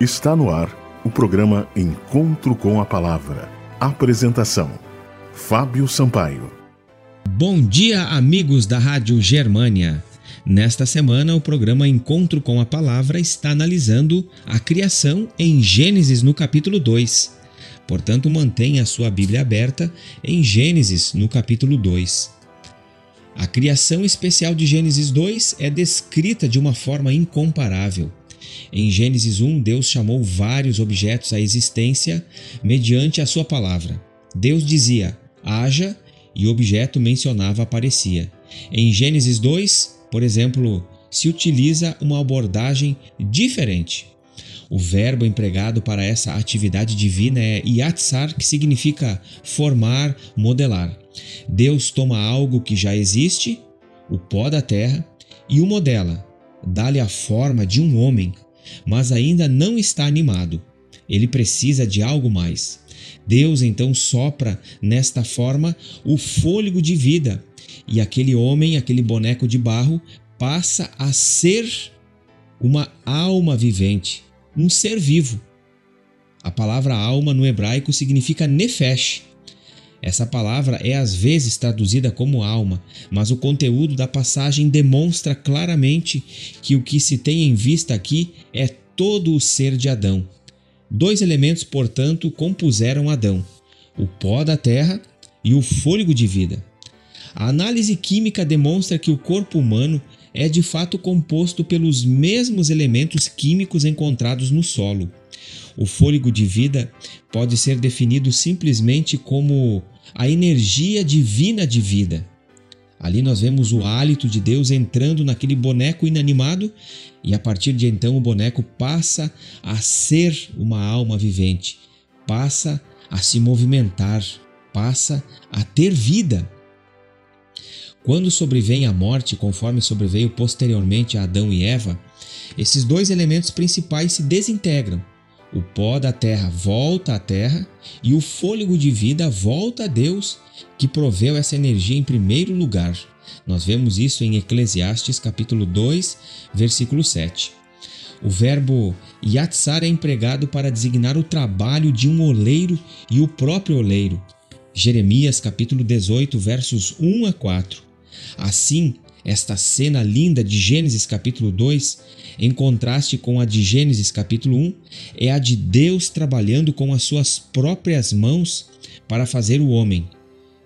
Está no ar o programa Encontro com a Palavra. Apresentação: Fábio Sampaio. Bom dia, amigos da Rádio Germânia. Nesta semana, o programa Encontro com a Palavra está analisando a criação em Gênesis no capítulo 2. Portanto, mantenha a sua Bíblia aberta em Gênesis no capítulo 2. A criação especial de Gênesis 2 é descrita de uma forma incomparável. Em Gênesis 1, Deus chamou vários objetos à existência mediante a sua palavra. Deus dizia: haja, e o objeto mencionava aparecia. Em Gênesis 2, por exemplo, se utiliza uma abordagem diferente. O verbo empregado para essa atividade divina é yatsar, que significa formar, modelar. Deus toma algo que já existe, o pó da terra, e o modela, dá-lhe a forma de um homem, mas ainda não está animado. Ele precisa de algo mais. Deus então sopra nesta forma o fôlego de vida, e aquele homem, aquele boneco de barro, passa a ser uma alma vivente, um ser vivo. A palavra alma no hebraico significa nefesh, essa palavra é às vezes traduzida como alma, mas o conteúdo da passagem demonstra claramente que o que se tem em vista aqui é todo o ser de Adão. Dois elementos, portanto, compuseram Adão: o pó da terra e o fôlego de vida. A análise química demonstra que o corpo humano é de fato composto pelos mesmos elementos químicos encontrados no solo. O fôlego de vida pode ser definido simplesmente como a energia divina de vida. Ali nós vemos o hálito de Deus entrando naquele boneco inanimado e a partir de então o boneco passa a ser uma alma vivente, passa a se movimentar, passa a ter vida. Quando sobrevém a morte, conforme sobreveio posteriormente a Adão e Eva, esses dois elementos principais se desintegram o pó da terra volta à terra e o fôlego de vida volta a Deus, que proveu essa energia em primeiro lugar. Nós vemos isso em Eclesiastes capítulo 2, versículo 7. O verbo yatsar é empregado para designar o trabalho de um oleiro e o próprio oleiro. Jeremias capítulo 18, versos 1 a 4. Assim, esta cena linda de Gênesis capítulo 2, em contraste com a de Gênesis capítulo 1, é a de Deus trabalhando com as suas próprias mãos para fazer o homem,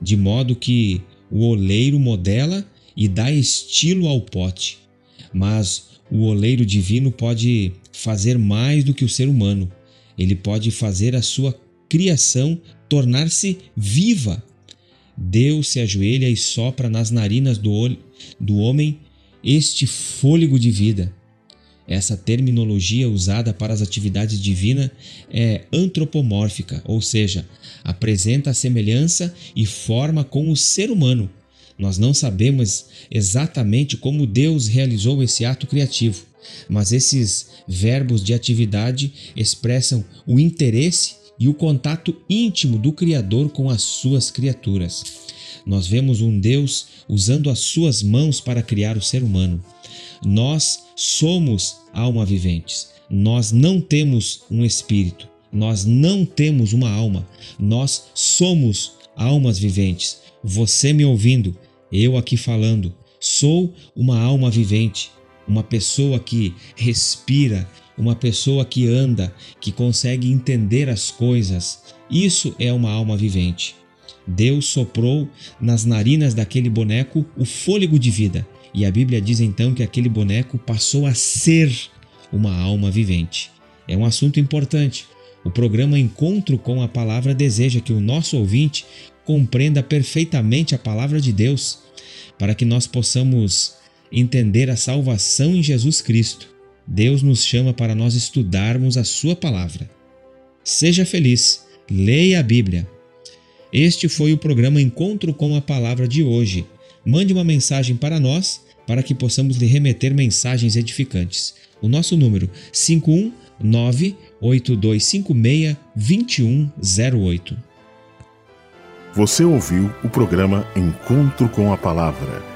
de modo que o oleiro modela e dá estilo ao pote. Mas o oleiro divino pode fazer mais do que o ser humano. Ele pode fazer a sua criação tornar-se viva Deus se ajoelha e sopra nas narinas do, do homem este fôlego de vida. Essa terminologia usada para as atividades divinas é antropomórfica, ou seja, apresenta a semelhança e forma com o ser humano. Nós não sabemos exatamente como Deus realizou esse ato criativo, mas esses verbos de atividade expressam o interesse e o contato íntimo do Criador com as suas criaturas. Nós vemos um Deus usando as suas mãos para criar o ser humano. Nós somos alma viventes. Nós não temos um espírito. Nós não temos uma alma. Nós somos almas viventes. Você me ouvindo, eu aqui falando, sou uma alma vivente, uma pessoa que respira, uma pessoa que anda, que consegue entender as coisas. Isso é uma alma vivente. Deus soprou nas narinas daquele boneco o fôlego de vida, e a Bíblia diz então que aquele boneco passou a ser uma alma vivente. É um assunto importante. O programa Encontro com a Palavra deseja que o nosso ouvinte compreenda perfeitamente a palavra de Deus, para que nós possamos entender a salvação em Jesus Cristo Deus nos chama para nós estudarmos a Sua palavra. Seja feliz, leia a Bíblia. Este foi o programa Encontro com a Palavra de hoje. Mande uma mensagem para nós para que possamos lhe remeter mensagens edificantes. O nosso número 51982562108. Você ouviu o programa Encontro com a Palavra